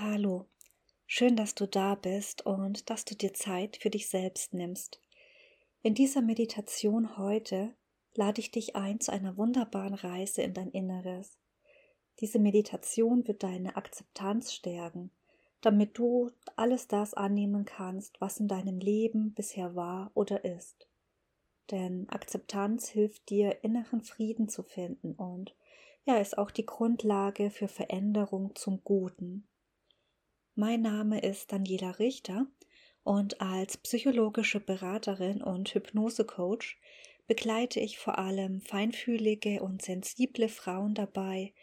Hallo, schön, dass du da bist und dass du dir Zeit für dich selbst nimmst. In dieser Meditation heute lade ich dich ein zu einer wunderbaren Reise in dein Inneres. Diese Meditation wird deine Akzeptanz stärken, damit du alles das annehmen kannst, was in deinem Leben bisher war oder ist. Denn Akzeptanz hilft dir, inneren Frieden zu finden und ja, ist auch die Grundlage für Veränderung zum Guten. Mein Name ist Daniela Richter und als psychologische Beraterin und Hypnosecoach begleite ich vor allem feinfühlige und sensible Frauen dabei,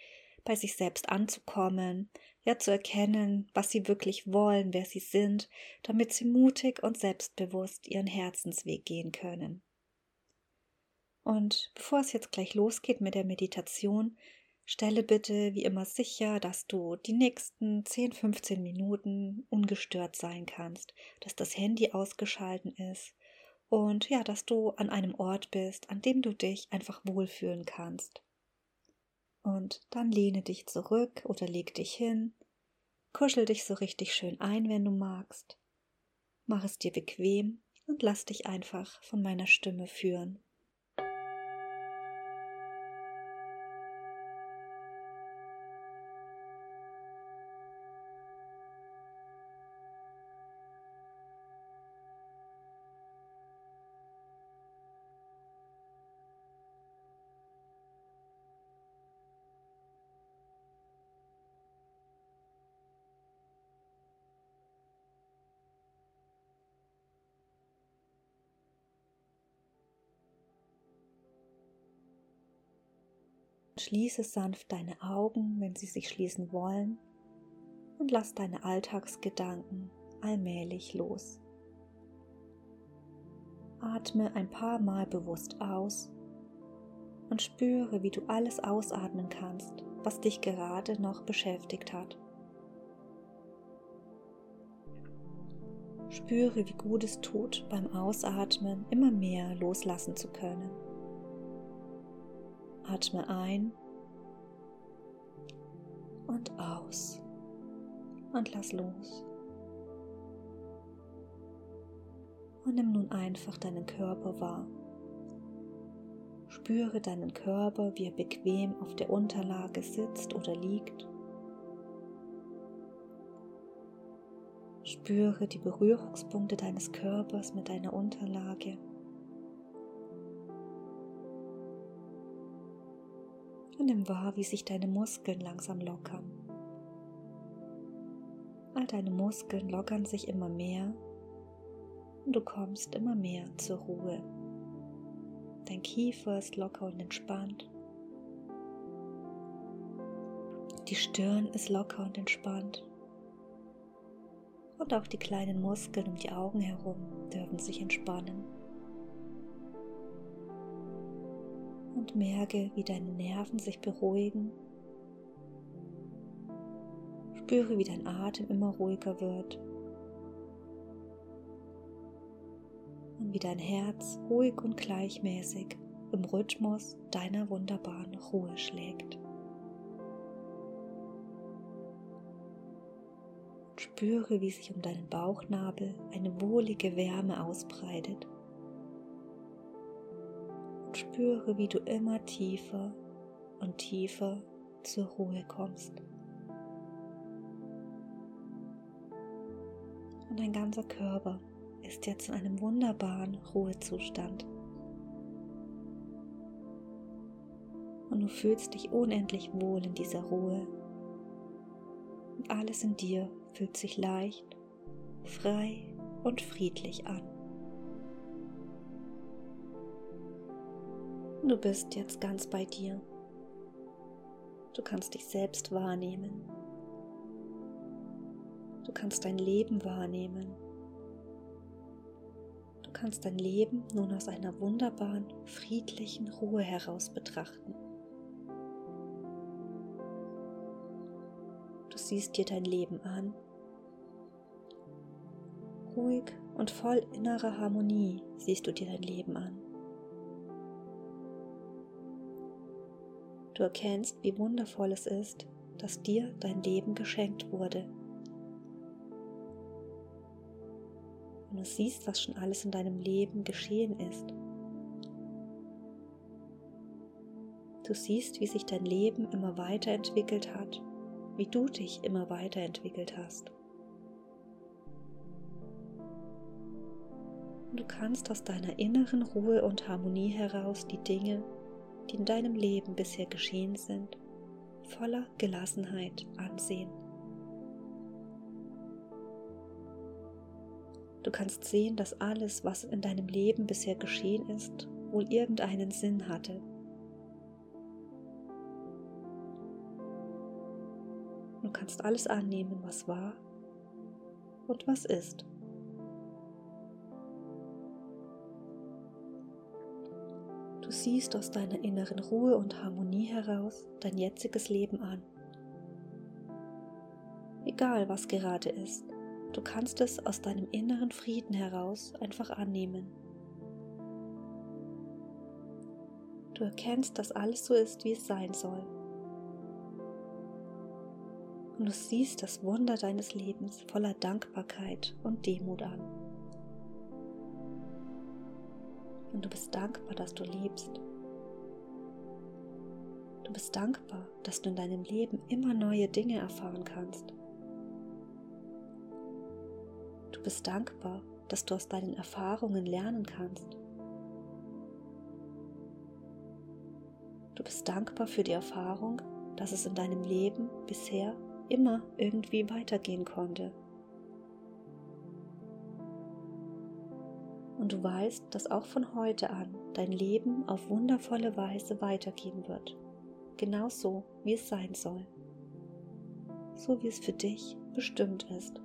bei sich selbst anzukommen, ja zu erkennen, was sie wirklich wollen, wer sie sind, damit sie mutig und selbstbewusst ihren Herzensweg gehen können. Und bevor es jetzt gleich losgeht mit der Meditation, Stelle bitte wie immer sicher, dass du die nächsten 10, 15 Minuten ungestört sein kannst, dass das Handy ausgeschalten ist und ja, dass du an einem Ort bist, an dem du dich einfach wohlfühlen kannst. Und dann lehne dich zurück oder leg dich hin, kuschel dich so richtig schön ein, wenn du magst. Mach es dir bequem und lass dich einfach von meiner Stimme führen. Schließe sanft deine Augen, wenn sie sich schließen wollen, und lass deine Alltagsgedanken allmählich los. Atme ein paar Mal bewusst aus und spüre, wie du alles ausatmen kannst, was dich gerade noch beschäftigt hat. Spüre, wie gut es tut, beim Ausatmen immer mehr loslassen zu können. Atme ein und aus und lass los. Und nimm nun einfach deinen Körper wahr. Spüre deinen Körper, wie er bequem auf der Unterlage sitzt oder liegt. Spüre die Berührungspunkte deines Körpers mit deiner Unterlage. Und nimm wahr, wie sich deine Muskeln langsam lockern. All deine Muskeln lockern sich immer mehr und du kommst immer mehr zur Ruhe. Dein Kiefer ist locker und entspannt. Die Stirn ist locker und entspannt. Und auch die kleinen Muskeln um die Augen herum dürfen sich entspannen. Und merke, wie deine Nerven sich beruhigen. Spüre, wie dein Atem immer ruhiger wird und wie dein Herz ruhig und gleichmäßig im Rhythmus deiner wunderbaren Ruhe schlägt. Spüre, wie sich um deinen Bauchnabel eine wohlige Wärme ausbreitet spüre, wie du immer tiefer und tiefer zur Ruhe kommst. Und dein ganzer Körper ist jetzt in einem wunderbaren Ruhezustand. Und du fühlst dich unendlich wohl in dieser Ruhe. Und alles in dir fühlt sich leicht, frei und friedlich an. Du bist jetzt ganz bei dir. Du kannst dich selbst wahrnehmen. Du kannst dein Leben wahrnehmen. Du kannst dein Leben nun aus einer wunderbaren, friedlichen Ruhe heraus betrachten. Du siehst dir dein Leben an. Ruhig und voll innerer Harmonie siehst du dir dein Leben an. Du erkennst, wie wundervoll es ist, dass dir dein Leben geschenkt wurde. Und du siehst, was schon alles in deinem Leben geschehen ist. Du siehst, wie sich dein Leben immer weiterentwickelt hat, wie du dich immer weiterentwickelt hast. Und du kannst aus deiner inneren Ruhe und Harmonie heraus die Dinge die in deinem Leben bisher geschehen sind, voller Gelassenheit ansehen. Du kannst sehen, dass alles, was in deinem Leben bisher geschehen ist, wohl irgendeinen Sinn hatte. Du kannst alles annehmen, was war und was ist. Du siehst aus deiner inneren Ruhe und Harmonie heraus dein jetziges Leben an. Egal was gerade ist, du kannst es aus deinem inneren Frieden heraus einfach annehmen. Du erkennst, dass alles so ist, wie es sein soll. Und du siehst das Wunder deines Lebens voller Dankbarkeit und Demut an. Und du bist dankbar, dass du lebst. Du bist dankbar, dass du in deinem Leben immer neue Dinge erfahren kannst. Du bist dankbar, dass du aus deinen Erfahrungen lernen kannst. Du bist dankbar für die Erfahrung, dass es in deinem Leben bisher immer irgendwie weitergehen konnte. Und du weißt, dass auch von heute an dein Leben auf wundervolle Weise weitergehen wird, genauso wie es sein soll, so wie es für dich bestimmt ist.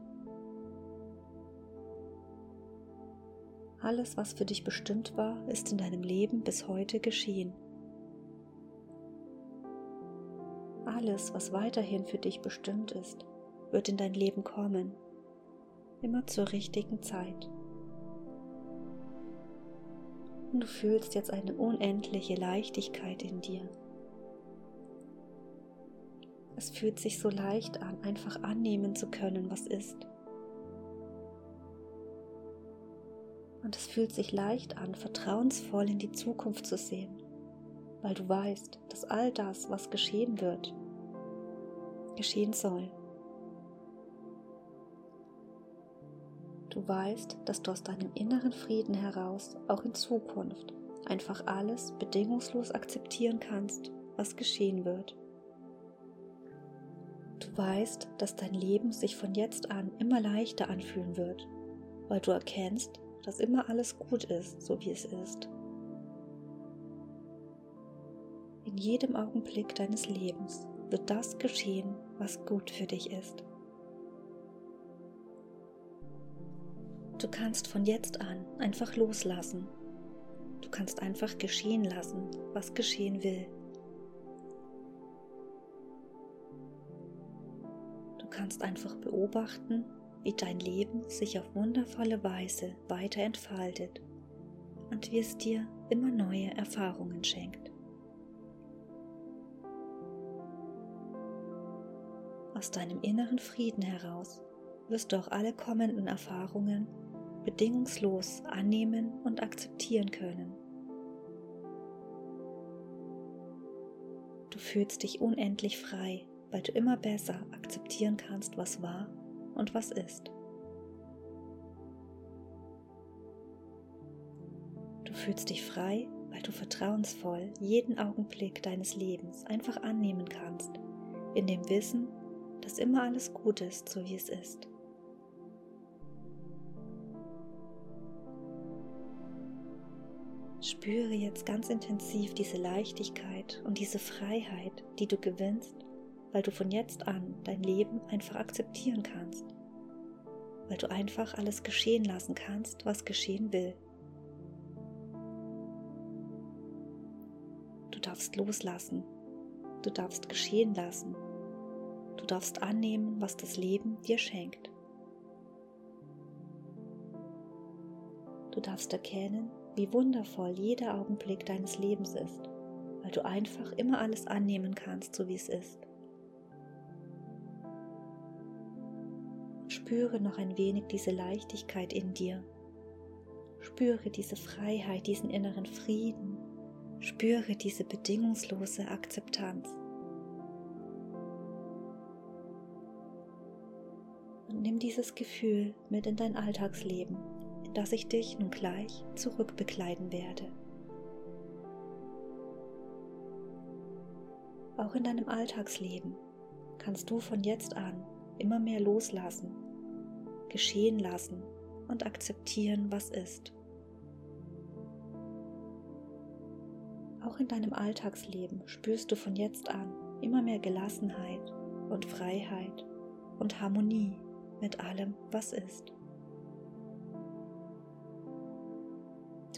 Alles, was für dich bestimmt war, ist in deinem Leben bis heute geschehen. Alles, was weiterhin für dich bestimmt ist, wird in dein Leben kommen, immer zur richtigen Zeit und du fühlst jetzt eine unendliche Leichtigkeit in dir. Es fühlt sich so leicht an, einfach annehmen zu können, was ist. Und es fühlt sich leicht an, vertrauensvoll in die Zukunft zu sehen, weil du weißt, dass all das, was geschehen wird, geschehen soll. Du weißt, dass du aus deinem inneren Frieden heraus auch in Zukunft einfach alles bedingungslos akzeptieren kannst, was geschehen wird. Du weißt, dass dein Leben sich von jetzt an immer leichter anfühlen wird, weil du erkennst, dass immer alles gut ist, so wie es ist. In jedem Augenblick deines Lebens wird das geschehen, was gut für dich ist. Du kannst von jetzt an einfach loslassen. Du kannst einfach geschehen lassen, was geschehen will. Du kannst einfach beobachten, wie dein Leben sich auf wundervolle Weise weiter entfaltet und wie es dir immer neue Erfahrungen schenkt. Aus deinem inneren Frieden heraus wirst du auch alle kommenden Erfahrungen bedingungslos annehmen und akzeptieren können. Du fühlst dich unendlich frei, weil du immer besser akzeptieren kannst, was war und was ist. Du fühlst dich frei, weil du vertrauensvoll jeden Augenblick deines Lebens einfach annehmen kannst, in dem Wissen, dass immer alles gut ist, so wie es ist. Spüre jetzt ganz intensiv diese Leichtigkeit und diese Freiheit, die du gewinnst, weil du von jetzt an dein Leben einfach akzeptieren kannst, weil du einfach alles geschehen lassen kannst, was geschehen will. Du darfst loslassen, du darfst geschehen lassen, du darfst annehmen, was das Leben dir schenkt. Du darfst erkennen, wie wundervoll jeder Augenblick deines Lebens ist, weil du einfach immer alles annehmen kannst, so wie es ist. spüre noch ein wenig diese Leichtigkeit in dir, Spüre diese Freiheit, diesen inneren Frieden. Spüre diese bedingungslose Akzeptanz. Und nimm dieses Gefühl mit in dein Alltagsleben, in das ich dich nun gleich zurückbegleiten werde. Auch in deinem Alltagsleben kannst du von jetzt an immer mehr loslassen, geschehen lassen und akzeptieren, was ist. Auch in deinem Alltagsleben spürst du von jetzt an immer mehr Gelassenheit und Freiheit und Harmonie mit allem, was ist.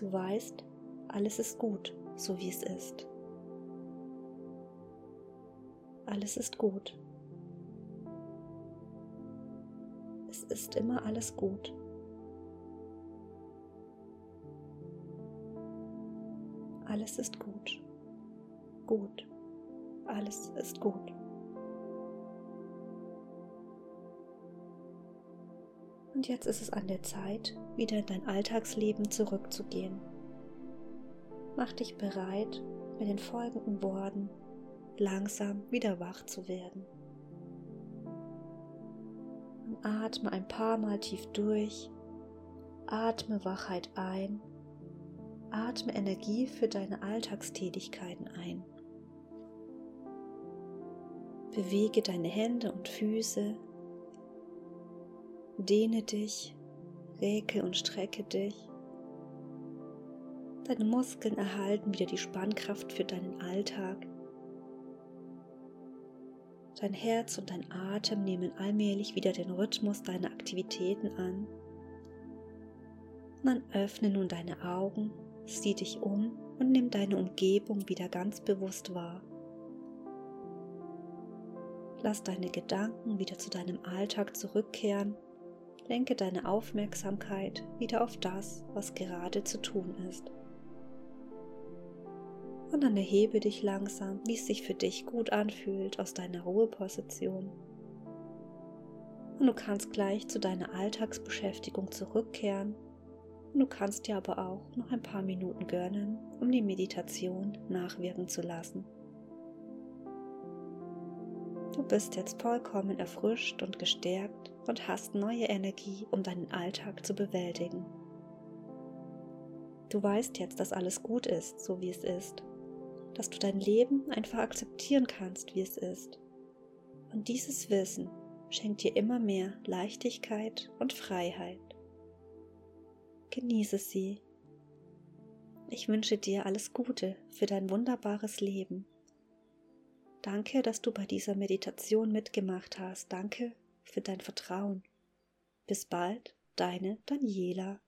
Du weißt, alles ist gut, so wie es ist. Alles ist gut. Es ist immer alles gut. Alles ist gut. Gut. Alles ist gut. Und jetzt ist es an der Zeit, wieder in dein Alltagsleben zurückzugehen. Mach dich bereit, mit den folgenden Worten langsam wieder wach zu werden. Und atme ein paar Mal tief durch, atme Wachheit ein, atme Energie für deine Alltagstätigkeiten ein. Bewege deine Hände und Füße, dehne dich, regel und strecke dich. Deine Muskeln erhalten wieder die Spannkraft für deinen Alltag. Dein Herz und dein Atem nehmen allmählich wieder den Rhythmus deiner Aktivitäten an. Dann öffne nun deine Augen, sieh dich um und nimm deine Umgebung wieder ganz bewusst wahr. Lass deine Gedanken wieder zu deinem Alltag zurückkehren. Lenke deine Aufmerksamkeit wieder auf das, was gerade zu tun ist und dann erhebe dich langsam, wie es sich für dich gut anfühlt aus deiner Ruheposition. Und du kannst gleich zu deiner Alltagsbeschäftigung zurückkehren. Und du kannst dir aber auch noch ein paar Minuten gönnen, um die Meditation nachwirken zu lassen. Du bist jetzt vollkommen erfrischt und gestärkt und hast neue Energie, um deinen Alltag zu bewältigen. Du weißt jetzt, dass alles gut ist, so wie es ist dass du dein Leben einfach akzeptieren kannst, wie es ist. Und dieses Wissen schenkt dir immer mehr Leichtigkeit und Freiheit. Genieße sie. Ich wünsche dir alles Gute für dein wunderbares Leben. Danke, dass du bei dieser Meditation mitgemacht hast. Danke für dein Vertrauen. Bis bald, deine Daniela.